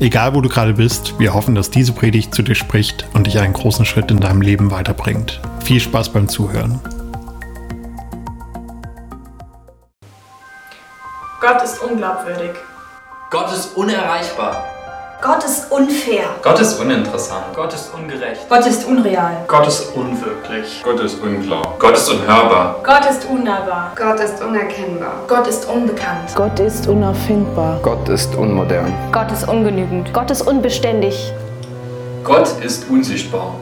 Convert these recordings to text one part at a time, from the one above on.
Egal wo du gerade bist, wir hoffen, dass diese Predigt zu dir spricht und dich einen großen Schritt in deinem Leben weiterbringt. Viel Spaß beim Zuhören. Gott ist unglaubwürdig. Gott ist unerreichbar. Gott ist unfair. Gott ist uninteressant. Gott ist ungerecht. Gott ist unreal. Gott ist unwirklich. Gott ist unklar. Gott ist unhörbar. Gott ist unnahbar. Gott ist unerkennbar. Gott ist unbekannt. Gott ist unerfindbar. Gott ist unmodern. Gott ist ungenügend. Gott ist unbeständig. Gott ist unsichtbar.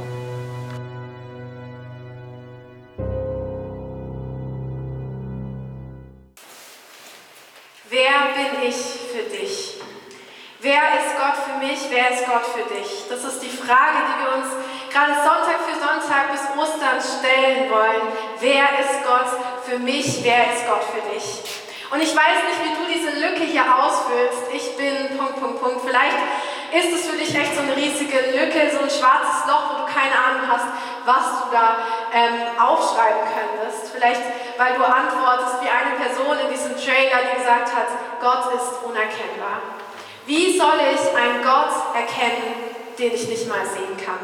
Wer bin ich für dich? Wer ist Gott für mich? Wer ist Gott für dich? Das ist die Frage, die wir uns gerade Sonntag für Sonntag bis Ostern stellen wollen. Wer ist Gott für mich? Wer ist Gott für dich? Und ich weiß nicht, wie du diese Lücke hier ausfüllst. Ich bin Punkt, Punkt, Punkt. Vielleicht ist es für dich echt so eine riesige Lücke, so ein schwarzes Loch, wo du keine Ahnung hast, was du da ähm, aufschreiben könntest. Vielleicht, weil du antwortest wie eine Person in diesem Trailer, die gesagt hat, Gott ist unerkennbar. Wie soll ich einen Gott erkennen, den ich nicht mal sehen kann?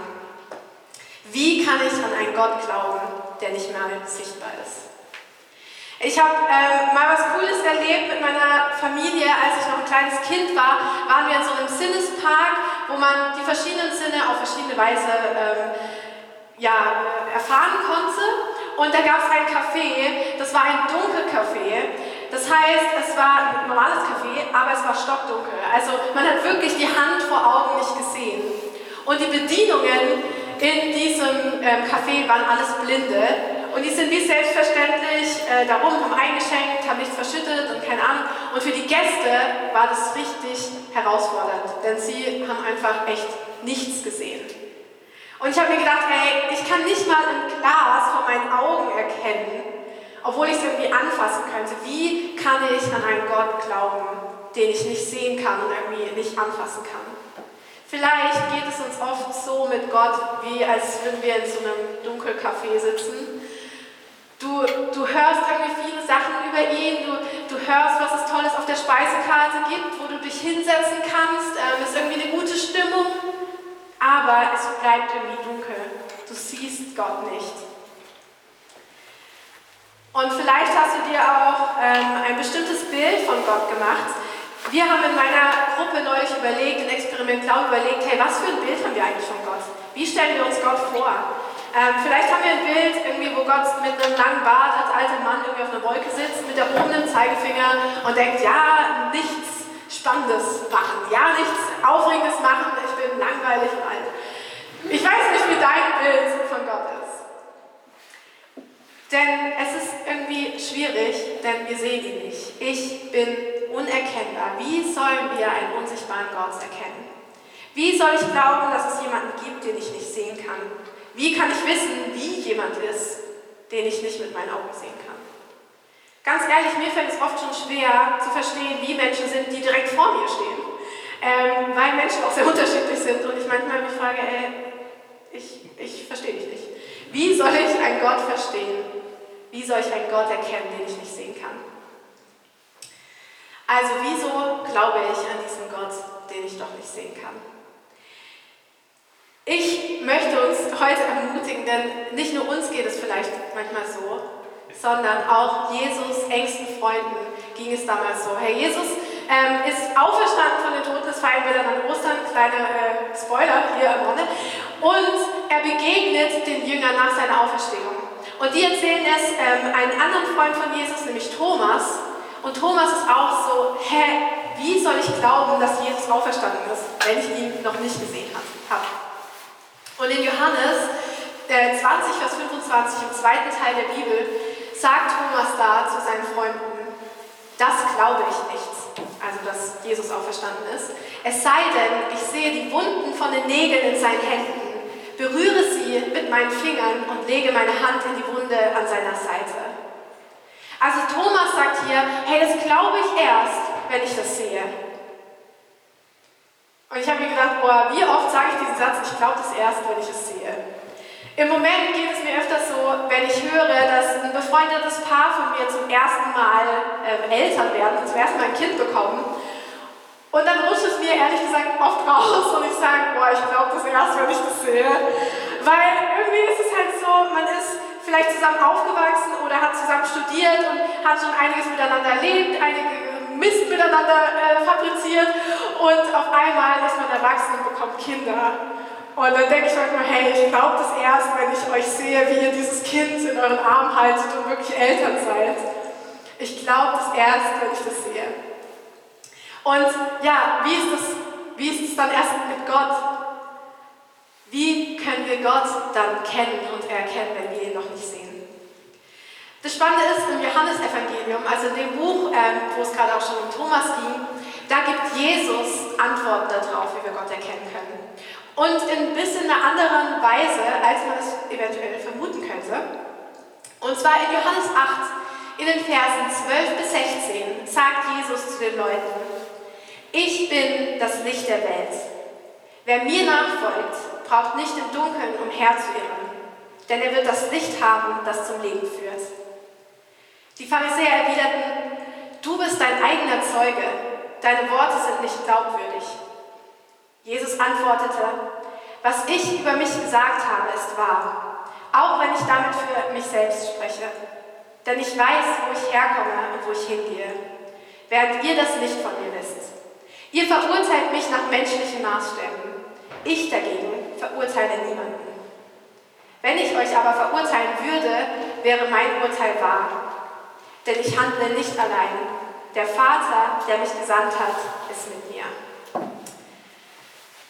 Wie kann ich an einen Gott glauben, der nicht mal sichtbar ist? Ich habe ähm, mal was Cooles erlebt mit meiner Familie, als ich noch ein kleines Kind war, waren wir in so einem Sinnespark, wo man die verschiedenen Sinne auf verschiedene Weise ähm, ja, erfahren konnte. Und da gab es ein Café, das war ein Dunkelcafé. Das heißt, es war ein normales Café, aber es war stockdunkel. Also man hat wirklich die Hand vor Augen nicht gesehen. Und die Bedienungen in diesem ähm, Café waren alles Blinde. Und die sind wie selbstverständlich äh, darum, haben eingeschenkt, haben nichts verschüttet und keine Ahnung. Und für die Gäste war das richtig herausfordernd, denn sie haben einfach echt nichts gesehen. Und ich habe mir gedacht, ey, ich kann nicht mal ein Glas vor meinen Augen erkennen, obwohl ich es irgendwie anfassen könnte. Wie kann ich an einen Gott glauben, den ich nicht sehen kann und irgendwie nicht anfassen kann? Vielleicht geht es uns oft so mit Gott, wie als würden wir in so einem Dunkelcafé sitzen. Du, du hörst irgendwie viele Sachen über ihn, du, du hörst, was es Tolles auf der Speisekarte gibt, wo du dich hinsetzen kannst, ähm, ist irgendwie eine gute Stimmung, aber es bleibt irgendwie dunkel. Du siehst Gott nicht. Und vielleicht hast du dir auch ähm, ein bestimmtes Bild von Gott gemacht. Wir haben in meiner Gruppe neulich überlegt, in Experiment Glaube überlegt, hey, was für ein Bild haben wir eigentlich von Gott? Wie stellen wir uns Gott vor? Ähm, vielleicht haben wir ein Bild, irgendwie, wo Gott mit einem langen Bart als alter Mann irgendwie auf einer Wolke sitzt, mit erhobenem Zeigefinger und denkt, ja, nichts Spannendes machen, ja, nichts Aufregendes machen, ich bin langweilig und alt. Ich weiß nicht, wie dein Bild von Gott ist. Denn es ist irgendwie schwierig, denn wir sehen ihn nicht. Ich bin unerkennbar. Wie sollen wir einen unsichtbaren Gott erkennen? Wie soll ich glauben, dass es jemanden gibt, den ich nicht sehen kann? Wie kann ich wissen, wie jemand ist, den ich nicht mit meinen Augen sehen kann? Ganz ehrlich, mir fällt es oft schon schwer zu verstehen, wie Menschen sind, die direkt vor mir stehen. Ähm, weil Menschen auch sehr unterschiedlich sind und ich manchmal mich frage, ey, ich, ich verstehe dich nicht. Wie soll ich einen Gott verstehen? Wie soll ich einen Gott erkennen, den ich nicht sehen kann? Also wieso glaube ich an diesen Gott, den ich doch nicht sehen kann? Ich möchte uns heute ermutigen, denn nicht nur uns geht es vielleicht manchmal so, sondern auch Jesus engsten Freunden ging es damals so. Herr Jesus ähm, ist auferstanden von den Toten, das feiern wir dann an Ostern, kleiner äh, Spoiler hier am Rande, und er begegnet den Jüngern nach seiner Auferstehung. Und die erzählen es ähm, einem anderen Freund von Jesus, nämlich Thomas. Und Thomas ist auch so, hä, wie soll ich glauben, dass Jesus auferstanden ist, wenn ich ihn noch nicht gesehen habe? Und in Johannes äh, 20, Vers 25, im zweiten Teil der Bibel, sagt Thomas da zu seinen Freunden, das glaube ich nicht, also dass Jesus auferstanden ist. Es sei denn, ich sehe die Wunden von den Nägeln in seinen Händen, berühre sie mit meinen Fingern und lege meine Hand in die Wunde an seiner Seite. Also Thomas sagt hier, hey, das glaube ich erst, wenn ich das sehe. Und ich habe mir gedacht, boah, wie oft sage ich diesen Satz, ich glaube das erst, wenn ich es sehe. Im Moment geht es mir öfters so, wenn ich höre, dass ein befreundetes Paar von mir zum ersten Mal äh, Eltern werden, zum ersten Mal ein Kind bekommen. Und dann rutscht es mir ehrlich gesagt oft raus und ich sage, boah, ich glaube das erst, wenn ich das sehe. Weil irgendwie ist es halt so, man ist vielleicht zusammen aufgewachsen oder hat zusammen studiert und hat schon einiges miteinander erlebt, einige Mist miteinander äh, fabriziert und auf einmal ist man erwachsen und bekommt Kinder. Und dann denke ich manchmal, hey, ich glaube das erst, wenn ich euch sehe, wie ihr dieses Kind in euren Arm haltet und wirklich Eltern seid. Ich glaube das erst, wenn ich das sehe. Und ja, wie ist, das, wie ist es dann erst mit Gott? Wie können wir Gott dann kennen und erkennen, wenn wir ihn noch nicht sehen? Das Spannende ist, im Johannesevangelium, also in dem Buch, ähm, wo es gerade auch schon um Thomas ging, da gibt Jesus Antworten darauf, wie wir Gott erkennen können. Und in ein bisschen einer anderen Weise, als man es eventuell vermuten könnte. Und zwar in Johannes 8, in den Versen 12 bis 16, sagt Jesus zu den Leuten, ich bin das Licht der Welt. Wer mir nachfolgt, braucht nicht im Dunkeln umherzuirren, denn er wird das Licht haben, das zum Leben führt. Die Pharisäer erwiderten, du bist dein eigener Zeuge, deine Worte sind nicht glaubwürdig. Jesus antwortete, was ich über mich gesagt habe, ist wahr, auch wenn ich damit für mich selbst spreche. Denn ich weiß, wo ich herkomme und wo ich hingehe, während ihr das nicht von mir wisst. Ihr verurteilt mich nach menschlichen Maßstäben. Ich dagegen verurteile niemanden. Wenn ich euch aber verurteilen würde, wäre mein Urteil wahr. Denn ich handle nicht allein. Der Vater, der mich gesandt hat, ist mit mir.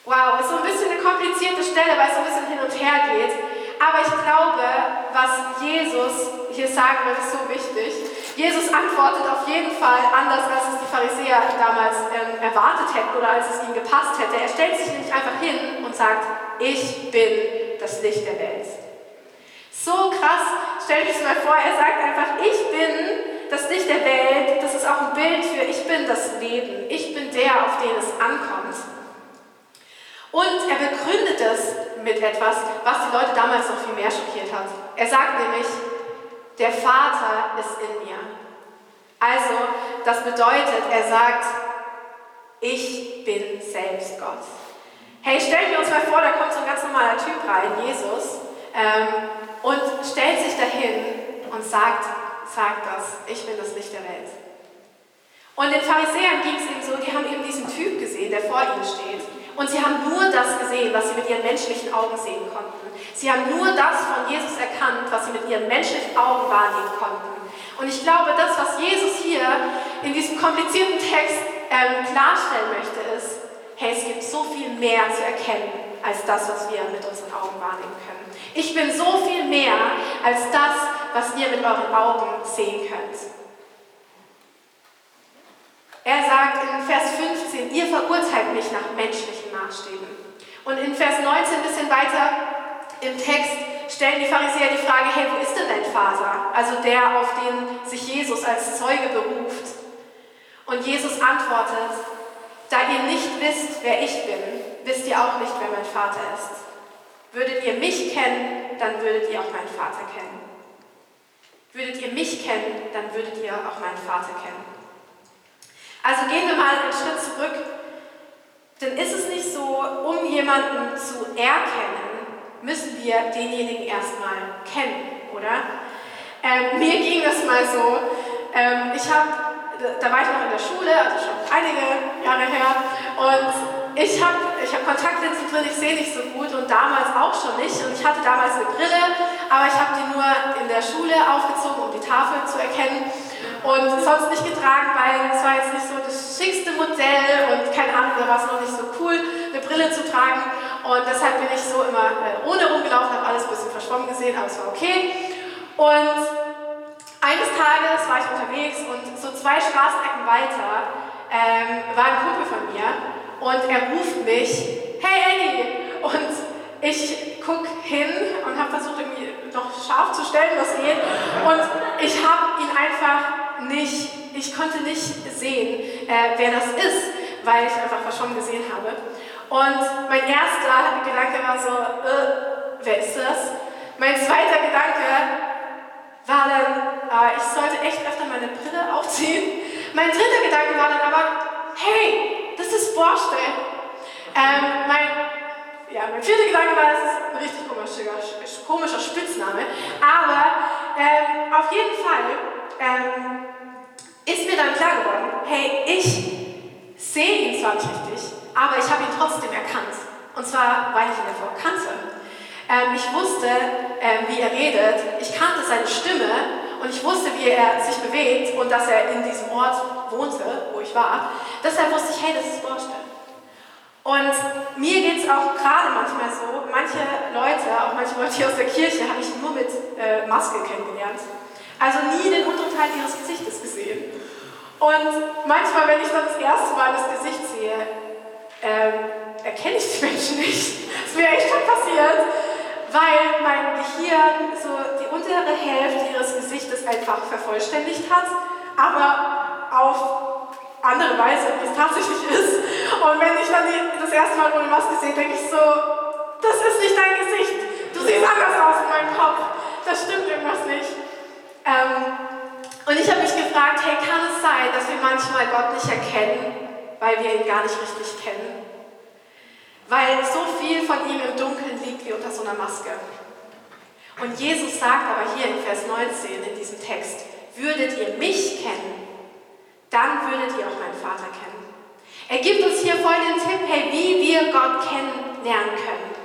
Wow, ist so ein bisschen eine komplizierte Stelle, weil es so ein bisschen hin und her geht. Aber ich glaube, was Jesus hier sagen will, ist so wichtig. Jesus antwortet auf jeden Fall anders, als es die Pharisäer damals ähm, erwartet hätten oder als es ihnen gepasst hätte. Er stellt sich nämlich einfach hin und sagt, ich bin das Licht der Welt. So krass, stell dich mal vor, er sagt einfach, ich bin das Licht der Welt. Das ist auch ein Bild für, ich bin das Leben. Ich bin der, auf den es ankommt. Und er begründet es mit etwas, was die Leute damals noch viel mehr schockiert hat. Er sagt nämlich, der Vater ist in mir. Also, das bedeutet, er sagt, ich bin selbst Gott. Hey, stellen wir uns mal vor, da kommt so ein ganz normaler Typ rein, Jesus, ähm, und stellt sich dahin und sagt, sagt das, ich bin das Licht der Welt. Und den Pharisäern ging es eben so, die haben eben diesen Typ gesehen, der vor ihnen steht. Und sie haben nur das gesehen, was sie mit ihren menschlichen Augen sehen konnten. Sie haben nur das von Jesus erkannt, was sie mit ihren menschlichen Augen wahrnehmen konnten. Und ich glaube, das, was Jesus hier in diesem komplizierten Text ähm, klarstellen möchte, ist, hey, es gibt so viel mehr zu erkennen als das, was wir mit unseren Augen wahrnehmen können. Ich bin so viel mehr als das, was ihr mit euren Augen sehen könnt. Er sagt in Vers 15, ihr verurteilt mich nach menschlichen Maßstäben. Und in Vers 19 ein bisschen weiter im Text stellen die Pharisäer die Frage, hey, wo ist denn dein Vater? Also der, auf den sich Jesus als Zeuge beruft. Und Jesus antwortet, da ihr nicht wisst, wer ich bin, wisst ihr auch nicht, wer mein Vater ist. Würdet ihr mich kennen, dann würdet ihr auch meinen Vater kennen. Würdet ihr mich kennen, dann würdet ihr auch meinen Vater kennen. Also gehen wir mal einen Schritt zurück. Denn ist es nicht so, um jemanden zu erkennen, müssen wir denjenigen erstmal kennen, oder? Ähm, mir ging das mal so. Ähm, ich habe da war ich noch in der Schule, also schon einige Jahre her. Und ich habe ich hab Kontaktlinsen drin, ich sehe nicht so gut und damals auch schon nicht. Und ich hatte damals eine Brille, aber ich habe die nur in der Schule aufgezogen, um die Tafel zu erkennen. Und sonst nicht getragen, weil es war jetzt nicht so das schickste Modell und keine Ahnung, da war es noch nicht so cool, eine Brille zu tragen. Und deshalb bin ich so immer äh, ohne rumgelaufen, habe alles ein bisschen verschwommen gesehen, aber es war okay. Und eines Tages war ich unterwegs und so zwei Straßenecken weiter ähm, war ein Kumpel von mir und er ruft mich, hey Annie! Und ich gucke hin und habe versucht, irgendwie noch scharf zu stellen, was geht. Und ich habe ihn einfach nicht, ich konnte nicht sehen, äh, wer das ist, weil ich einfach verschwommen gesehen habe. Und mein erster Gedanke war so, äh, wer ist das? Mein zweiter Gedanke war dann, äh, ich sollte echt öfter meine Brille aufziehen. Mein dritter Gedanke war dann aber, hey, das ist Borstel. Ähm, mein, ja, mein vierter Gedanke war, das ist ein richtig komischer, komischer Spitzname. Aber ähm, auf jeden Fall ähm, ist mir dann klar geworden, hey, ich sehe ihn zwar nicht richtig, aber ich habe ihn trotzdem erkannt. Und zwar, weil ich ihn davor kannte. Ähm, ich wusste, ähm, wie er redet, ich kannte seine Stimme und ich wusste, wie er sich bewegt und dass er in diesem Ort wohnte, wo ich war. Deshalb wusste ich, hey, das ist Borstein. Und mir geht es auch gerade manchmal so, manche Leute, auch manche Leute hier aus der Kirche, habe ich nur mit äh, Maske kennengelernt. Also nie den unteren Teil ihres Gesichtes gesehen. Und manchmal, wenn ich dann das erste Mal das Gesicht sehe, ähm, erkenne ich die Menschen nicht. Das ist mir echt schon passiert weil mein Gehirn so die untere Hälfte ihres Gesichtes einfach vervollständigt hat, aber auf andere Weise, wie es tatsächlich ist. Und wenn ich dann die, das erste Mal ohne Maske sehe, denke ich so, das ist nicht dein Gesicht, du siehst anders aus in meinem Kopf, das stimmt irgendwas nicht. Ähm, und ich habe mich gefragt, hey, kann es sein, dass wir manchmal Gott nicht erkennen, weil wir ihn gar nicht richtig kennen? weil so viel von ihm im Dunkeln liegt wie unter so einer Maske. Und Jesus sagt aber hier in Vers 19 in diesem Text, würdet ihr mich kennen, dann würdet ihr auch meinen Vater kennen. Er gibt uns hier voll den Tipp, hey, wie wir Gott kennenlernen können.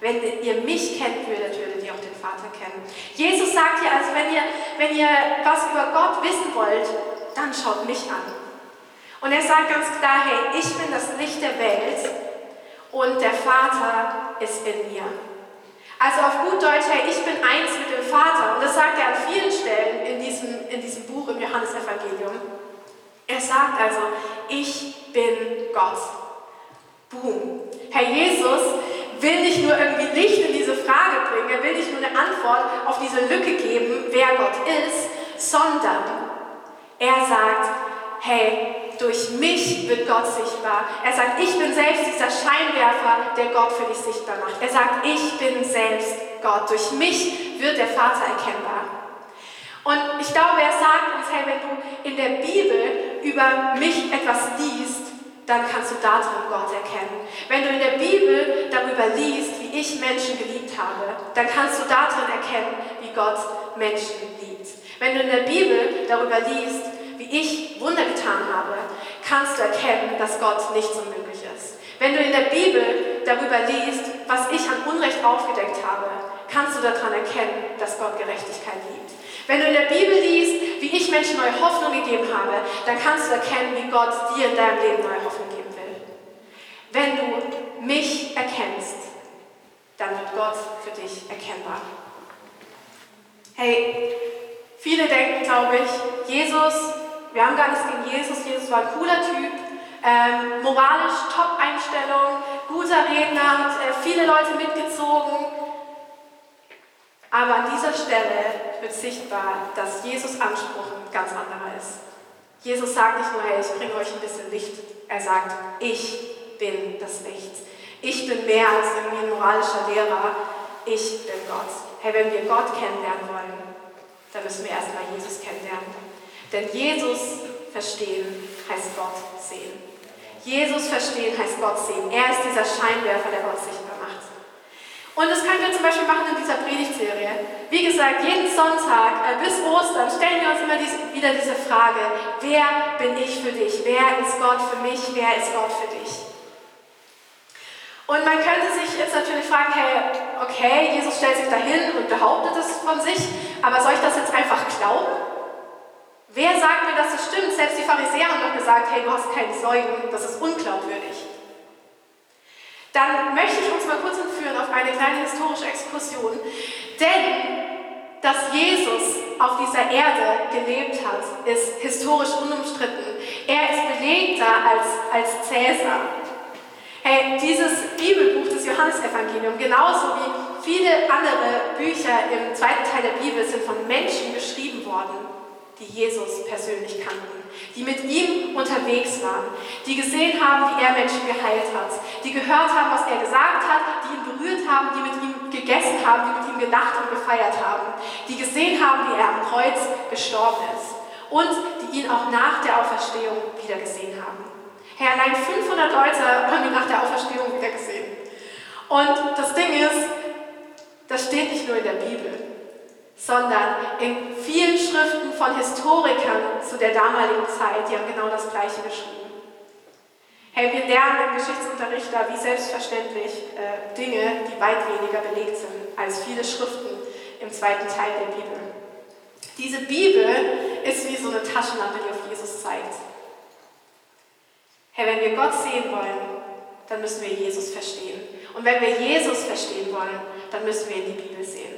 Wenn ihr mich kennt würdet, würdet ihr auch den Vater kennen. Jesus sagt hier also, wenn ihr, wenn ihr was über Gott wissen wollt, dann schaut mich an. Und er sagt ganz klar, hey, ich bin das Licht der Welt und der Vater ist in mir. Also auf gut Deutsch, hey, ich bin eins mit dem Vater. Und das sagt er an vielen Stellen in diesem, in diesem Buch im Johannesevangelium. Er sagt also, ich bin Gott. Boom. Herr Jesus will nicht nur irgendwie Licht in diese Frage bringen, er will nicht nur eine Antwort auf diese Lücke geben, wer Gott ist, sondern er sagt, hey, durch mich wird Gott sichtbar. Er sagt, ich bin selbst dieser Scheinwerfer, der Gott für dich sichtbar macht. Er sagt, ich bin selbst Gott. Durch mich wird der Vater erkennbar. Und ich glaube, er sagt uns, hey, wenn du in der Bibel über mich etwas liest, dann kannst du darin Gott erkennen. Wenn du in der Bibel darüber liest, wie ich Menschen geliebt habe, dann kannst du darin erkennen, wie Gott Menschen liebt. Wenn du in der Bibel darüber liest, wie ich Wunder getan habe, kannst du erkennen, dass Gott nicht so möglich ist. Wenn du in der Bibel darüber liest, was ich an Unrecht aufgedeckt habe, kannst du daran erkennen, dass Gott Gerechtigkeit liebt. Wenn du in der Bibel liest, wie ich Menschen neue Hoffnung gegeben habe, dann kannst du erkennen, wie Gott dir in deinem Leben neue Hoffnung geben will. Wenn du mich erkennst, dann wird Gott für dich erkennbar. Hey, viele denken, glaube ich, Jesus wir haben gar nichts gegen Jesus. Jesus war ein cooler Typ, ähm, moralisch Top-Einstellung, guter Redner, hat äh, viele Leute mitgezogen. Aber an dieser Stelle wird sichtbar, dass Jesus Anspruch ein ganz anderer ist. Jesus sagt nicht nur, hey, ich bringe euch ein bisschen Licht. Er sagt, ich bin das Licht. Ich bin mehr als irgendwie ein moralischer Lehrer. Ich bin Gott. Hey, wenn wir Gott kennenlernen wollen, dann müssen wir erstmal Jesus kennenlernen. Denn Jesus verstehen heißt Gott sehen. Jesus verstehen heißt Gott sehen. Er ist dieser Scheinwerfer, der Gott sichtbar. Und das können wir zum Beispiel machen in dieser Predigtserie. Wie gesagt, jeden Sonntag äh, bis Ostern stellen wir uns immer diese, wieder diese Frage, wer bin ich für dich? Wer ist Gott für mich? Wer ist Gott für dich? Und man könnte sich jetzt natürlich fragen, hey, okay, Jesus stellt sich dahin und behauptet es von sich, aber soll ich das jetzt einfach glauben? Wer sagt mir, dass das stimmt? Selbst die Pharisäer haben doch gesagt, hey, du hast keinen Zeugen, das ist unglaubwürdig. Dann möchte ich uns mal kurz entführen auf eine kleine historische Exkursion. Denn dass Jesus auf dieser Erde gelebt hat, ist historisch unumstritten. Er ist belegter als, als Cäsar. Hey, dieses Bibelbuch, das Johannesevangelium, genauso wie viele andere Bücher im zweiten Teil der Bibel, sind von Menschen geschrieben worden, die Jesus persönlich kannten, die mit ihm unterwegs waren, die gesehen haben, wie er Menschen geheilt hat, die gehört haben, was er gesagt hat, die ihn berührt haben, die mit ihm gegessen haben, die mit ihm gelacht und gefeiert haben, die gesehen haben, wie er am Kreuz gestorben ist und die ihn auch nach der Auferstehung wieder gesehen haben. Hey, allein 500 Leute haben ihn nach der Auferstehung wieder gesehen. Und das Ding ist, das steht nicht nur in der Bibel, sondern in vielen Schriften von Historikern zu der damaligen Zeit, die haben genau das Gleiche geschrieben. Hey, wir lernen im Geschichtsunterricht da wie selbstverständlich äh, Dinge, die weit weniger belegt sind als viele Schriften im zweiten Teil der Bibel. Diese Bibel ist wie so eine Taschenlampe, die auf Jesus zeigt. Herr, wenn wir Gott sehen wollen, dann müssen wir Jesus verstehen. Und wenn wir Jesus verstehen wollen, dann müssen wir in die Bibel sehen.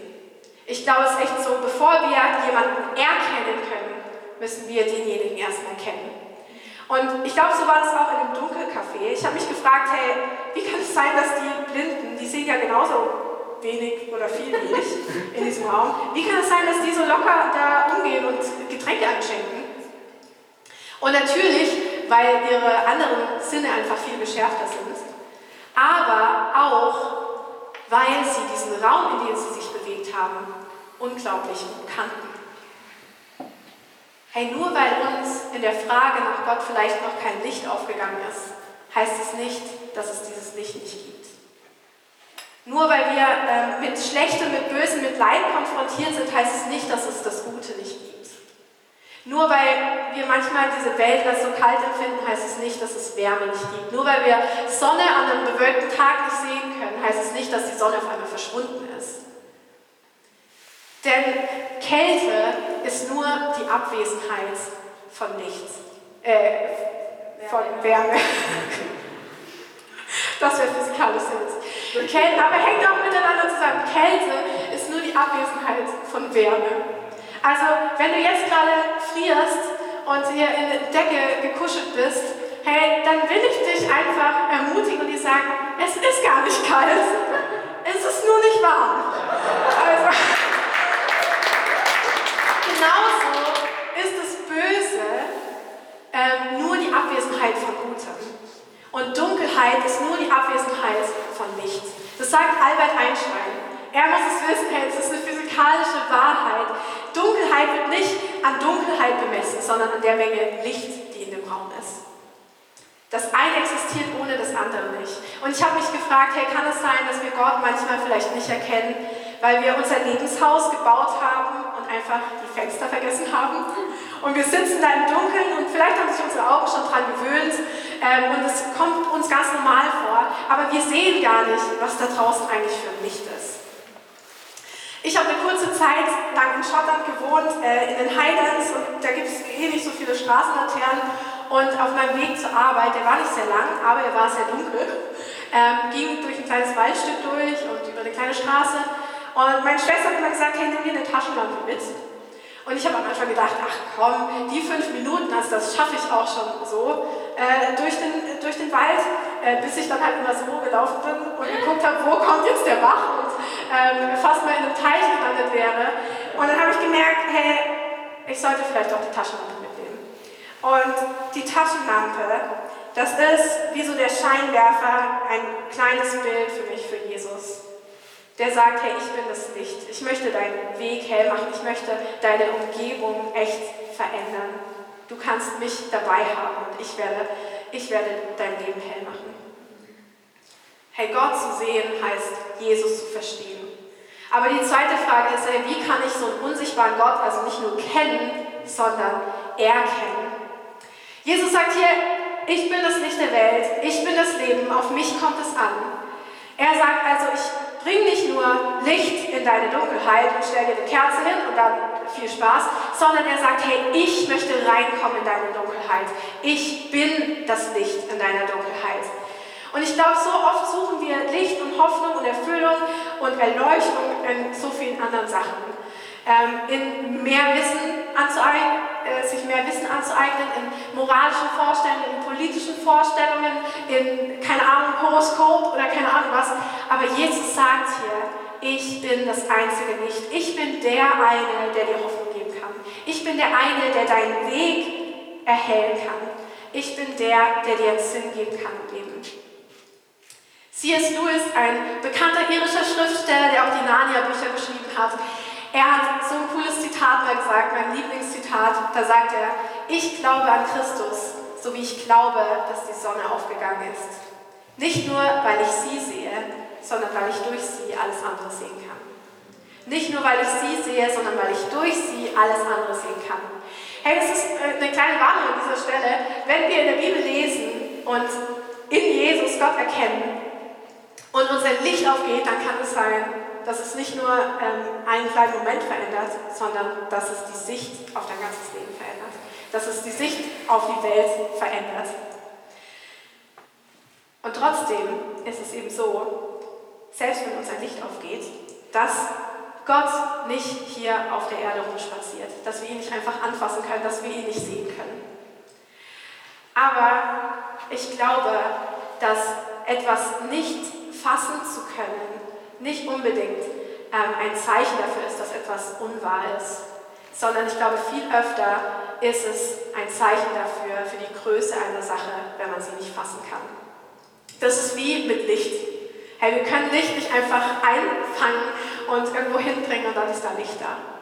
Ich glaube, es ist echt so, bevor wir jemanden erkennen können, müssen wir denjenigen erstmal kennen. Und ich glaube, so war das auch in dem Dunkelcafé. Ich habe mich gefragt, hey, wie kann es sein, dass die Blinden, die sehen ja genauso wenig oder viel wie ich in diesem Raum, wie kann es sein, dass die so locker da umgehen und Getränke einschenken? Und natürlich weil ihre anderen Sinne einfach viel geschärfter sind, aber auch, weil sie diesen Raum, in dem sie sich haben, unglaublich gut kannten. Hey, nur weil uns in der Frage nach Gott vielleicht noch kein Licht aufgegangen ist, heißt es nicht, dass es dieses Licht nicht gibt. Nur weil wir äh, mit Schlechtem, mit Bösem, mit Leid konfrontiert sind, heißt es nicht, dass es das Gute nicht gibt. Nur weil wir manchmal diese Welt als so kalt empfinden, heißt es nicht, dass es Wärme nicht gibt. Nur weil wir Sonne an einem bewölkten Tag nicht sehen können, heißt es nicht, dass die Sonne auf einmal verschwunden ist. Denn Kälte ist nur die Abwesenheit von nichts. Äh, von Wärme. Das wäre physikalisch jetzt. Kälte, aber hängt auch miteinander zusammen. Kälte ist nur die Abwesenheit von Wärme. Also, wenn du jetzt gerade frierst und hier in der Decke gekuschelt bist, hey, dann will ich dich einfach ermutigen und dir sagen, es ist gar nicht kalt, es ist nur nicht warm. Also, genauso ist das Böse ähm, nur die Abwesenheit von Gutem. Und Dunkelheit ist nur die Abwesenheit von Licht. Das sagt Albert Einstein. Er muss es wissen, es ist eine physikalische Wahrheit. Dunkelheit wird nicht an Dunkelheit bemessen, sondern an der Menge Licht, die in dem Raum ist. Das eine existiert ohne das andere nicht. Und ich habe mich gefragt, hey, kann es sein, dass wir Gott manchmal vielleicht nicht erkennen, weil wir unser Lebenshaus gebaut haben und einfach die Fenster vergessen haben? Und wir sitzen da im Dunkeln und vielleicht haben sich unsere Augen schon daran gewöhnt ähm, und es kommt uns ganz normal vor, aber wir sehen gar nicht, was da draußen eigentlich für ein Licht ist. Ich habe eine kurze Zeit lang in Schottland gewohnt, äh, in den Highlands, und da gibt es eh nicht so viele Straßenlaternen. Und auf meinem Weg zur Arbeit, der war nicht sehr lang, aber er war sehr dunkel, ähm, ging durch ein kleines Waldstück durch und über eine kleine Straße. Und meine Schwester hat mir gesagt, hey, nimm dir eine Taschenlampe mit. Und ich habe am Anfang gedacht, ach komm, die fünf Minuten, also das schaffe ich auch schon so, äh, durch, den, durch den Wald, äh, bis ich dann halt immer so gelaufen bin und geguckt habe, wo kommt jetzt der Bach und ähm, fast mal in einem Teich gelandet wäre. Und dann habe ich gemerkt, hey, ich sollte vielleicht auch die Taschenlampe mitnehmen. Und die Taschenlampe, das ist wie so der Scheinwerfer, ein kleines Bild für mich, für Jesus der sagt, hey, ich bin das Licht. Ich möchte deinen Weg hell machen. Ich möchte deine Umgebung echt verändern. Du kannst mich dabei haben und ich werde, ich werde dein Leben hell machen. Hey, Gott zu sehen heißt, Jesus zu verstehen. Aber die zweite Frage ist, hey, wie kann ich so einen unsichtbaren Gott also nicht nur kennen, sondern erkennen? Jesus sagt hier, ich bin das Licht der Welt, ich bin das Leben, auf mich kommt es an. Er sagt also, ich bring nicht nur Licht in deine Dunkelheit und stell dir eine Kerze hin und dann viel Spaß, sondern er sagt, hey, ich möchte reinkommen in deine Dunkelheit. Ich bin das Licht in deiner Dunkelheit. Und ich glaube, so oft suchen wir Licht und Hoffnung und Erfüllung und Erleuchtung in so vielen anderen Sachen. ähm, in mehr Wissen anzueignen, äh, sich mehr Wissen anzueignen, in moralischen Vorstellungen, in politischen Vorstellungen, in, keine Ahnung, Horoskop oder keine Ahnung was. Aber Jesus sagt hier, ich bin das einzige Licht. Ich bin der eine, der dir Hoffnung geben kann. Ich bin der eine, der deinen Weg erhellen kann. Ich bin der, der dir Sinn geben kann im Leben. C.S. Lewis, ein bekannter irischer Schriftsteller, der auch die Narnia-Bücher geschrieben hat, er hat so ein cooles Zitat mal gesagt, mein Lieblingszitat. Da sagt er, ich glaube an Christus, so wie ich glaube, dass die Sonne aufgegangen ist. Nicht nur, weil ich sie sehe, sondern weil ich durch sie alles andere sehen kann. Nicht nur, weil ich sie sehe, sondern weil ich durch sie alles andere sehen kann. Hey, das ist äh, eine kleine Warnung an dieser Stelle. Wenn wir in der Bibel lesen und in Jesus Gott erkennen und unser Licht aufgeht, dann kann es sein, dass es nicht nur ähm, einen kleinen Moment verändert, sondern dass es die Sicht auf dein ganzes Leben verändert. Dass es die Sicht auf die Welt verändert. Und trotzdem ist es eben so, selbst wenn unser Licht aufgeht, dass Gott nicht hier auf der Erde rumspaziert, dass wir ihn nicht einfach anfassen können, dass wir ihn nicht sehen können. Aber ich glaube, dass etwas nicht fassen zu können, nicht unbedingt ähm, ein Zeichen dafür ist, dass etwas unwahr ist, sondern ich glaube, viel öfter ist es ein Zeichen dafür, für die Größe einer Sache, wenn man sie nicht fassen kann. Das ist wie mit Licht. Hey, wir können Licht nicht einfach einfangen und irgendwo hinbringen und dann ist da Licht da.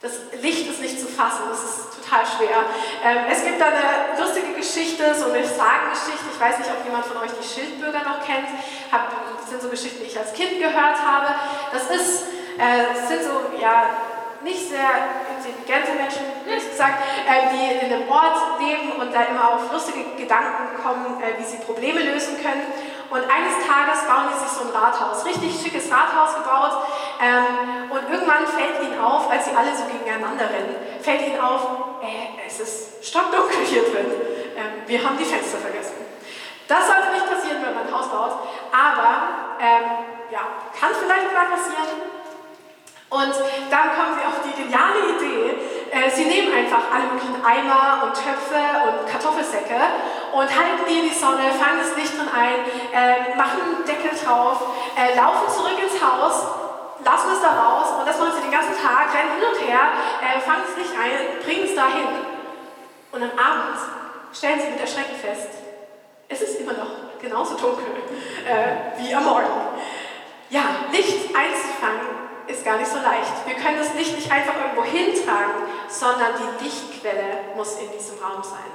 Das Licht ist nicht zu fassen, das ist total schwer. Ähm, es gibt da eine lustige Geschichte, so eine Sagengeschichte. Ich weiß nicht, ob jemand von euch die Schildbürger noch kennt. Hab, das sind so Geschichten, die ich als Kind gehört habe. Das, ist, äh, das sind so, ja, nicht sehr intelligente Menschen, wie gesagt, äh, die in einem Ort leben und da immer auf lustige Gedanken kommen, äh, wie sie Probleme lösen können. Und eines Tages bauen die sich so ein Rathaus, richtig schickes Rathaus gebaut. Ähm, und irgendwann fällt ihnen auf, als sie alle so gegeneinander rennen, fällt ihnen auf, äh, es ist stockdunkel hier drin. Ähm, wir haben die Fenster vergessen. Das sollte nicht passieren, wenn man ein Haus baut, aber ähm, ja, kann vielleicht mal passieren. Und dann kommen sie auf die geniale Idee, äh, sie nehmen einfach alle möglichen Eimer und Töpfe und Kartoffelsäcke und halten die in die Sonne, fangen das Licht drin ein, äh, machen einen Deckel drauf, äh, laufen zurück ins Haus, lassen es da raus und das machen sie den ganzen Tag, rennen hin und her, äh, fangen das Licht ein, bringen es dahin und am Abend stellen sie mit Erschrecken fest, es ist immer noch genauso dunkel äh, wie am Morgen. Ja, Licht einzufangen ist gar nicht so leicht. Wir können das Licht nicht einfach irgendwo hintragen, sondern die Lichtquelle muss in diesem Raum sein.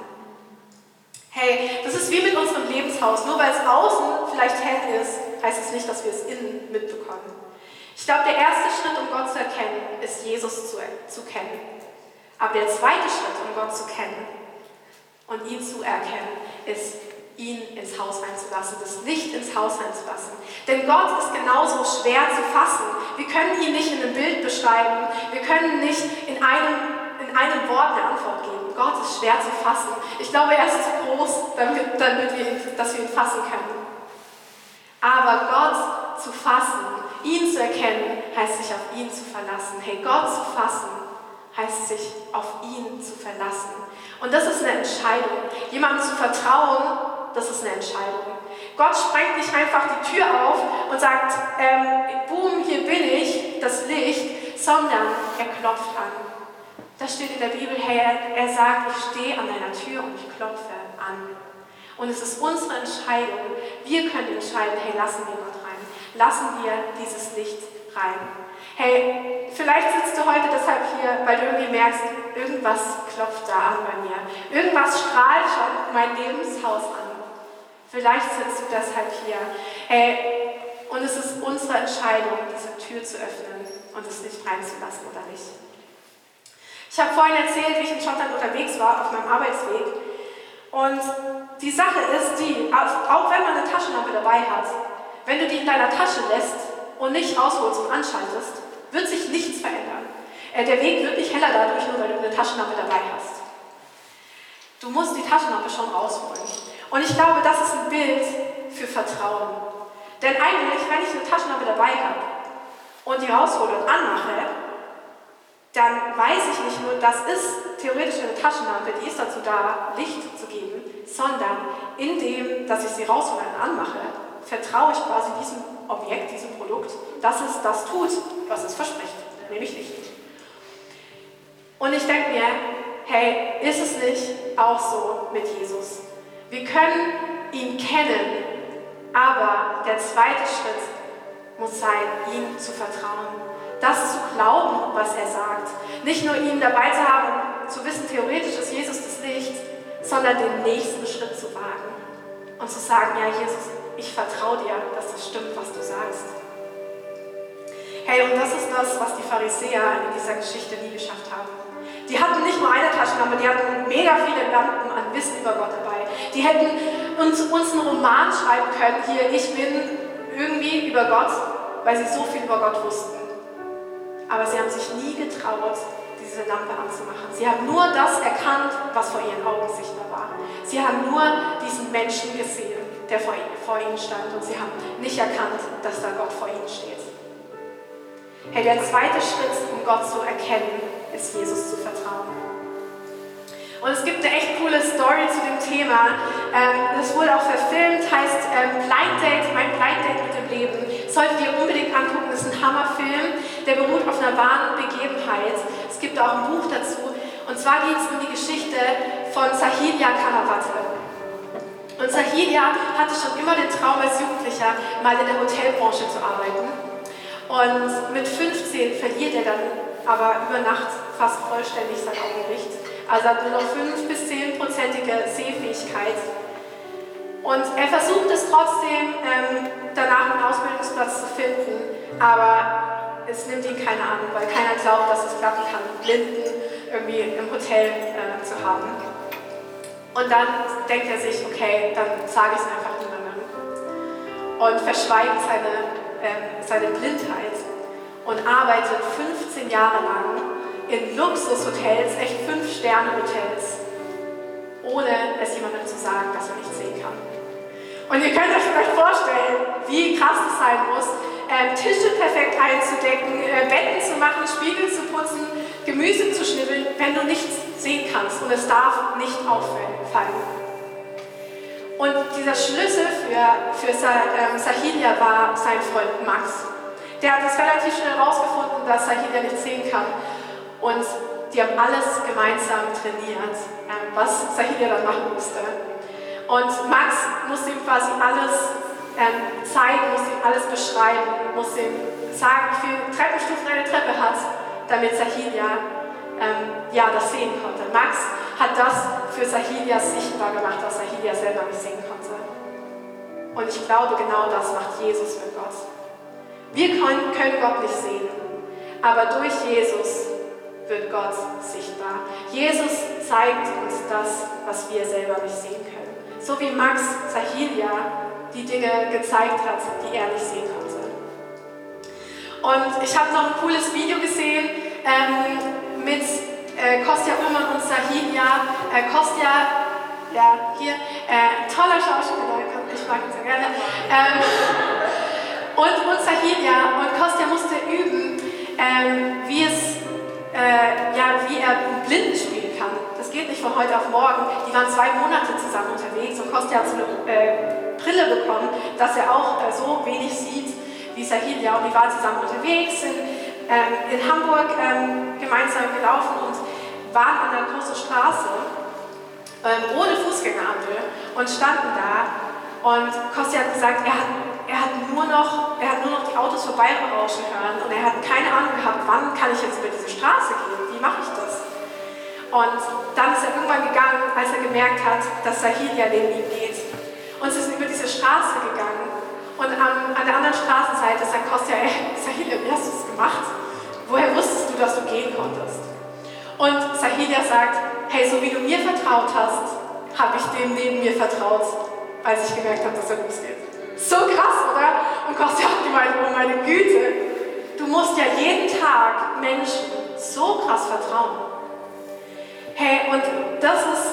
Hey, das ist wie mit unserem Lebenshaus. Nur weil es außen vielleicht hell ist, heißt es nicht, dass wir es innen mitbekommen. Ich glaube, der erste Schritt, um Gott zu erkennen, ist Jesus zu, zu kennen. Aber der zweite Schritt, um Gott zu kennen und ihn zu erkennen, ist ihn ins Haus reinzulassen, das Licht ins Haus reinzulassen. Denn Gott ist genauso schwer zu fassen. Wir können ihn nicht in einem Bild beschreiben, wir können nicht in einem, in einem Wort eine Antwort geben. Gott ist schwer zu fassen. Ich glaube, er ist zu groß, damit, damit wir dass wir ihn fassen können. Aber Gott zu fassen, ihn zu erkennen, heißt sich auf ihn zu verlassen. Hey, Gott zu fassen, heißt sich auf ihn zu verlassen. Und das ist eine Entscheidung. Jemandem zu vertrauen, das ist eine Entscheidung. Gott sprengt nicht einfach die Tür auf und sagt, ähm, boom, hier bin ich, das Licht, sondern er klopft an. Das steht in der Bibel, hey, er, sagt, ich stehe an deiner Tür und ich klopfe an. Und es ist unsere Entscheidung. Wir können entscheiden, hey, lassen wir Gott. Lassen wir dieses Licht rein. Hey, vielleicht sitzt du heute deshalb hier, weil du irgendwie merkst, irgendwas klopft da an bei mir. Irgendwas strahlt schon mein Lebenshaus an. Vielleicht sitzt du deshalb hier. Hey, und es ist unsere Entscheidung, diese Tür zu öffnen und es nicht reinzulassen oder nicht. Ich habe vorhin erzählt, wie ich in Schottland unterwegs war auf meinem Arbeitsweg. Und die Sache ist die, auch wenn man eine Taschenlampe dabei hat, wenn du die in deiner Tasche lässt und nicht rausholst und anschaltest, wird sich nichts verändern. Äh, der Weg wird nicht heller dadurch, nur weil du eine Taschenlampe dabei hast. Du musst die Taschenlampe schon rausholen. Und ich glaube, das ist ein Bild für Vertrauen. Denn eigentlich, wenn ich eine Taschenlampe dabei habe und die raushole und anmache, dann weiß ich nicht nur, das ist theoretisch eine Taschenlampe, die ist dazu da, Licht zu geben, sondern indem, dass ich sie raushole und anmache, vertraue ich quasi diesem Objekt, diesem Produkt, dass es das tut, was es verspricht, nämlich Licht. Und ich denke mir, hey, ist es nicht auch so mit Jesus? Wir können ihn kennen, aber der zweite Schritt muss sein, ihm zu vertrauen. Das zu glauben, was er sagt. Nicht nur ihn dabei zu haben, zu wissen, theoretisch ist Jesus das Licht, sondern den nächsten Schritt zu wagen und zu sagen, ja Jesus, ich vertraue dir, dass das stimmt, was du sagst. Hey, und das ist das, was die Pharisäer in dieser Geschichte nie geschafft haben. Die hatten nicht nur eine Taschenlampe, die hatten mega viele Lampen an Wissen über Gott dabei. Die hätten uns, uns einen Roman schreiben können, hier, ich bin irgendwie über Gott, weil sie so viel über Gott wussten. Aber sie haben sich nie getraut, diese Lampe anzumachen. Sie haben nur das erkannt, was vor ihren Augen sichtbar war. Sie haben nur diesen Menschen gesehen, der vor ihnen stand. Und sie haben nicht erkannt, dass da Gott vor ihnen steht. Hey, der zweite Schritt, um Gott zu erkennen, ist Jesus zu vertrauen. Und es gibt eine echt coole Story zu dem Thema. Ähm, das wurde auch verfilmt, heißt ähm, Blind Date, mein Blind Date mit dem Leben. Solltet ihr unbedingt angucken, das ist ein Hammerfilm, der beruht auf einer wahren Begebenheit. Es gibt auch ein Buch dazu. Und zwar geht es um die Geschichte von Sahilia Karawate. Und Sahilia hatte schon immer den Traum als Jugendlicher, mal in der Hotelbranche zu arbeiten. Und mit 15 verliert er dann aber über Nacht fast vollständig sein Augenlicht. Also hat nur noch 5 bis 10-prozentige Sehfähigkeit. Und er versucht es trotzdem, ähm, danach einen Ausbildungsplatz zu finden, aber es nimmt ihn keiner an, weil keiner glaubt, dass es klappen kann, Blinden irgendwie im Hotel äh, zu haben. Und dann denkt er sich, okay, dann sage ich es einfach niemandem. Und verschweigt seine, äh, seine Blindheit und arbeitet 15 Jahre lang in Luxushotels, echt 5-Sterne-Hotels, ohne es jemandem zu sagen, dass er nicht sehen kann. Und ihr könnt euch vielleicht vorstellen, wie krass es sein muss, äh, Tische perfekt einzudecken, äh, Betten zu machen, Spiegel zu putzen, Gemüse zu schnibbeln, wenn du nichts sehen kannst und es darf nicht auffallen. Und dieser Schlüssel für, für ähm, Sahilia war sein Freund Max. Der hat es relativ schnell herausgefunden, dass Sahilia nicht sehen kann. Und die haben alles gemeinsam trainiert, ähm, was Sahilia dann machen musste. Und Max musste ihm quasi alles ähm, zeigen, musste ihm alles beschreiben, musste ihm sagen, wie viele Treppenstufen eine Treppe hat, damit Sahilia ähm, ja, das sehen konnte. Max hat das für Sahilia sichtbar gemacht, was Sahilia selber nicht sehen konnte. Und ich glaube, genau das macht Jesus mit Gott. Wir können, können Gott nicht sehen, aber durch Jesus wird Gott sichtbar. Jesus zeigt uns das, was wir selber nicht sehen können. So wie Max Sahilia die Dinge gezeigt hat, die er nicht sehen konnte. Und ich habe noch ein cooles Video gesehen ähm, mit äh, Kostja Ullmann und Sahilia. Äh, Kostja, ja, hier, äh, toller Schauspieler, ich mag ihn sehr gerne. Ähm, und, und Sahilia und Kostja musste üben, ähm, wie, es, äh, ja, wie er Blinden spielen kann. Geht nicht von heute auf morgen. Die waren zwei Monate zusammen unterwegs und Kostja hat so eine äh, Brille bekommen, dass er auch äh, so wenig sieht wie Sahilia. Und die waren zusammen unterwegs, sind ähm, in Hamburg ähm, gemeinsam gelaufen und waren an einer großen Straße ähm, ohne Fußgängerampel und standen da. Und Kostja hat gesagt, er hat er hat nur noch, er hat nur noch die Autos vorbeirauschen hören und er hat keine Ahnung gehabt, wann kann ich jetzt über diese Straße gehen, wie mache ich das? Und dann ist er irgendwann gegangen, als er gemerkt hat, dass Sahilia neben ihm geht. Und sie sind über diese Straße gegangen und an, an der anderen Straßenseite sagt Kostja, ey, Sahilia, wie hast du das gemacht? Woher wusstest du, dass du gehen konntest? Und Sahilia sagt, hey, so wie du mir vertraut hast, habe ich dem neben mir vertraut, als ich gemerkt habe, dass er losgeht. So krass, oder? Und Gott hat gemeint, oh meine Güte, du musst ja jeden Tag Menschen so krass vertrauen. Hey, und das ist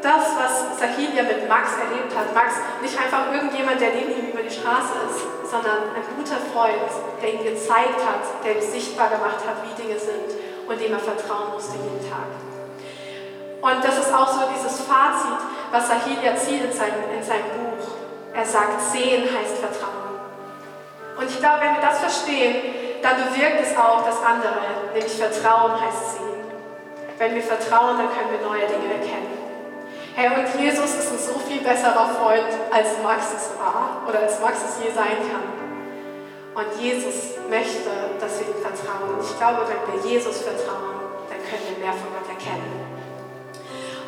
das, was Sahilia mit Max erlebt hat. Max, nicht einfach irgendjemand, der neben ihm über die Straße ist, sondern ein guter Freund, der ihm gezeigt hat, der ihm sichtbar gemacht hat, wie Dinge sind und dem er vertrauen musste jeden Tag. Und das ist auch so dieses Fazit, was Sahil zieht in seinem, in seinem Buch. Er sagt, sehen heißt Vertrauen. Und ich glaube, wenn wir das verstehen, dann bewirkt es auch das andere, nämlich Vertrauen heißt sehen. Wenn wir vertrauen, dann können wir neue Dinge erkennen. Hey, und Jesus ist ein so viel besserer Freund, als Max es war oder als Max es je sein kann. Und Jesus möchte, dass wir ihm vertrauen. Und ich glaube, wenn wir Jesus vertrauen, dann können wir mehr von Gott erkennen.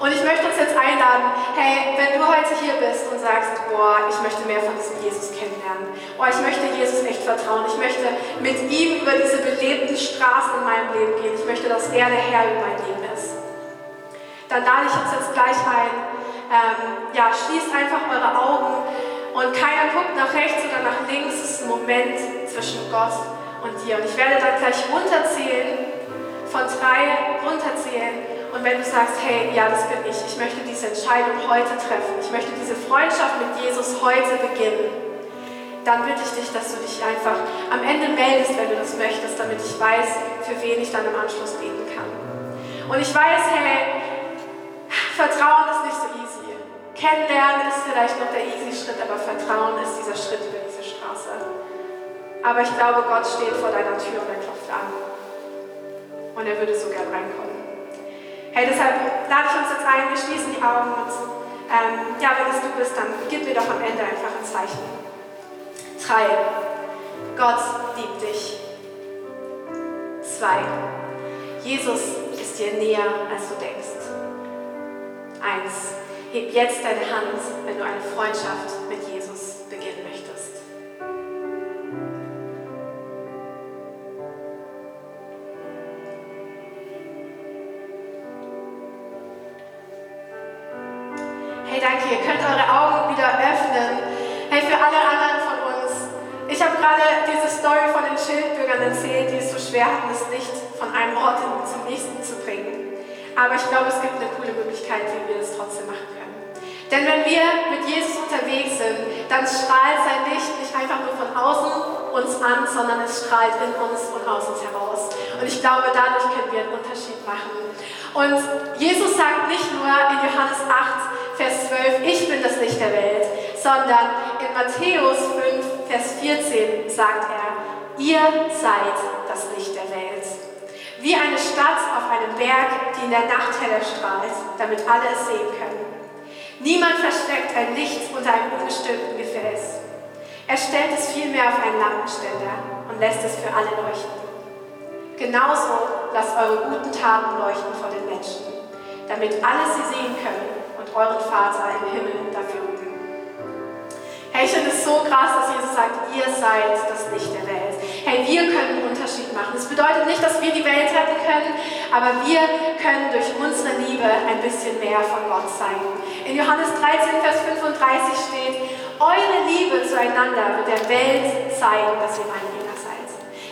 Und ich möchte uns jetzt einladen, hey, wenn du heute hier bist und sagst, boah, ich möchte mehr von diesem Jesus kennenlernen, boah, ich möchte Jesus echt vertrauen, ich möchte mit ihm über diese belebten Straßen in meinem Leben gehen, ich möchte, dass er der Herr über mein Leben dann lade ich uns jetzt gleich ein, ähm, ja, schließt einfach eure Augen und keiner guckt nach rechts oder nach links, es ist ein Moment zwischen Gott und dir. Und ich werde dann gleich runterzählen, von drei runterzählen und wenn du sagst, hey, ja, das bin ich, ich möchte diese Entscheidung heute treffen, ich möchte diese Freundschaft mit Jesus heute beginnen, dann bitte ich dich, dass du dich einfach am Ende meldest, wenn du das möchtest, damit ich weiß, für wen ich dann im Anschluss beten kann. Und ich weiß, hey, Vertrauen ist nicht so easy. Kennenlernen ist vielleicht noch der easy Schritt, aber Vertrauen ist dieser Schritt über diese Straße. Aber ich glaube, Gott steht vor deiner Tür und er klopft an. Und er würde so gern reinkommen. Hey, deshalb lade ich uns jetzt ein, wir schließen die Augen und ähm, ja, wenn es du bist, dann gib mir doch am Ende einfach ein Zeichen. Drei. Gott liebt dich. Zwei. Jesus ist dir näher, als du denkst. Eins. Heb jetzt deine Hand, wenn du eine Freundschaft mit Jesus beginnen möchtest. Hey, danke, ihr könnt eure Augen wieder öffnen. Hey, für alle anderen von uns. Ich habe gerade diese Story von den Schildbürgern erzählt, die es so schwer hatten, das Licht von einem Ort bringen. Aber ich glaube, es gibt eine coole Möglichkeit, wie wir das trotzdem machen können. Denn wenn wir mit Jesus unterwegs sind, dann strahlt sein Licht nicht einfach nur von außen uns an, sondern es strahlt in uns und aus uns heraus. Und ich glaube, dadurch können wir einen Unterschied machen. Und Jesus sagt nicht nur in Johannes 8, Vers 12, ich bin das Licht der Welt, sondern in Matthäus 5, Vers 14 sagt er, ihr seid das Licht. Wie eine Stadt auf einem Berg, die in der Nacht heller strahlt, damit alle es sehen können. Niemand versteckt ein Licht unter einem ungestülpten Gefäß. Er stellt es vielmehr auf einen Lampenständer und lässt es für alle leuchten. Genauso lasst eure guten Taten leuchten vor den Menschen, damit alle sie sehen können und euren Vater im Himmel dafür rühmen. Hey, ich finde es so krass, dass Jesus sagt, ihr seid das Licht der Welt. Hey, wir können machen. Das bedeutet nicht, dass wir die Welt retten können, aber wir können durch unsere Liebe ein bisschen mehr von Gott zeigen. In Johannes 13, Vers 35 steht, eure Liebe zueinander wird der Welt zeigen, dass ihr Jünger seid.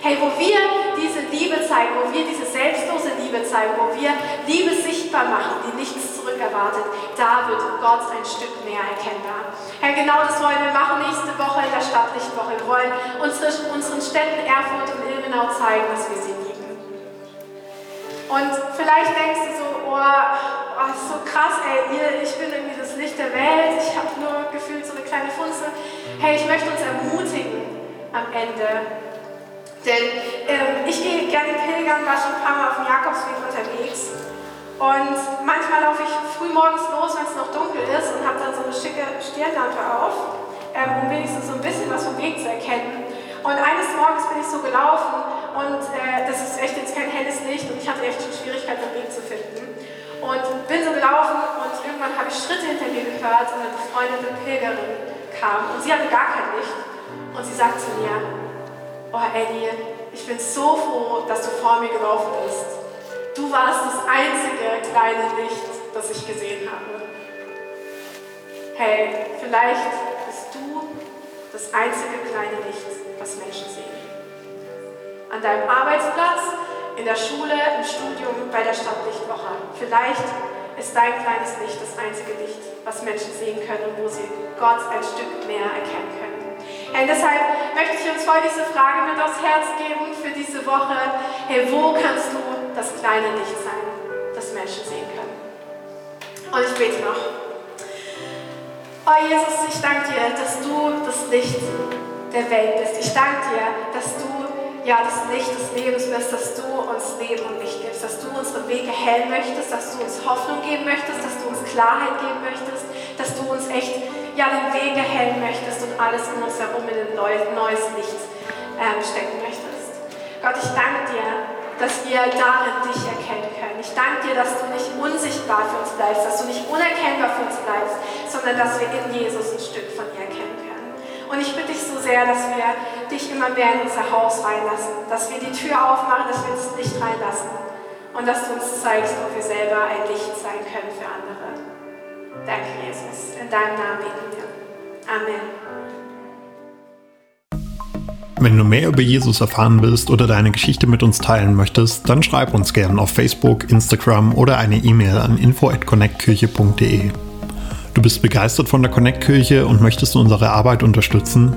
Hey, wo wir diese Liebe zeigen, wo wir diese selbstlose Liebe zeigen, wo wir Liebe sichtbar machen, die nichts zurückerwartet, da wird Gott ein Stück mehr erkennbar. Herr, genau das wollen wir machen nächste Woche in der Stadtlichtwoche. Wir wollen unsere, unseren Städten Erfurt und Ilmenau zeigen, dass wir sie lieben. Und vielleicht denkst du so, oh, oh ist so krass, ey, ich bin irgendwie das Licht der Welt, ich habe nur gefühlt so eine kleine Funzel. Hey, ich möchte uns ermutigen am Ende, denn ähm, ich gehe gerne pilgern, war schon ein paar Mal auf dem Jakobsweg unterwegs. Und manchmal laufe ich früh morgens los, wenn es noch dunkel ist und habe dann so eine schicke Stirnlampe auf, ähm, um wenigstens so ein bisschen was vom Weg zu erkennen. Und eines Morgens bin ich so gelaufen und äh, das ist echt jetzt kein helles Licht und ich hatte echt schon Schwierigkeiten, den Weg zu finden. Und bin so gelaufen und irgendwann habe ich Schritte hinter mir gehört und eine befreundete Pilgerin kam und sie hatte gar kein Licht. Und sie sagt zu mir, oh Ellie, ich bin so froh, dass du vor mir gelaufen bist. Du warst das einzige kleine Licht, das ich gesehen habe. Hey, vielleicht bist du das einzige kleine Licht, was Menschen sehen. An deinem Arbeitsplatz, in der Schule, im Studium, bei der Stadtlichtwoche. Vielleicht ist dein kleines Licht das einzige Licht, was Menschen sehen können und wo sie Gott ein Stück mehr erkennen können. Hey, deshalb möchte ich uns heute diese Frage mit aufs Herz geben für diese Woche. Hey, wo kannst du das das kleine Licht sein, das Menschen sehen können. Und ich bete noch. Oh Jesus, ich danke dir, dass du das Licht der Welt bist. Ich danke dir, dass du ja, das Licht des Lebens bist, dass du uns Leben und Licht gibst, dass du unsere Wege hell möchtest, dass du uns Hoffnung geben möchtest, dass du uns Klarheit geben möchtest, dass du uns echt ja, den Weg erhellen möchtest und alles in uns herum in ein neues Licht ähm, stecken möchtest. Gott, ich danke dir, dass wir darin dich erkennen können. Ich danke dir, dass du nicht unsichtbar für uns bleibst, dass du nicht unerkennbar für uns bleibst, sondern dass wir in Jesus ein Stück von dir erkennen können. Und ich bitte dich so sehr, dass wir dich immer mehr in unser Haus reinlassen, dass wir die Tür aufmachen, dass wir das Licht reinlassen und dass du uns zeigst, ob wir selber ein Licht sein können für andere. Danke, Jesus. In deinem Namen beten wir. Amen. Wenn du mehr über Jesus erfahren willst oder deine Geschichte mit uns teilen möchtest, dann schreib uns gerne auf Facebook, Instagram oder eine E-Mail an info@connectkirche.de. Du bist begeistert von der Connect-Kirche und möchtest unsere Arbeit unterstützen?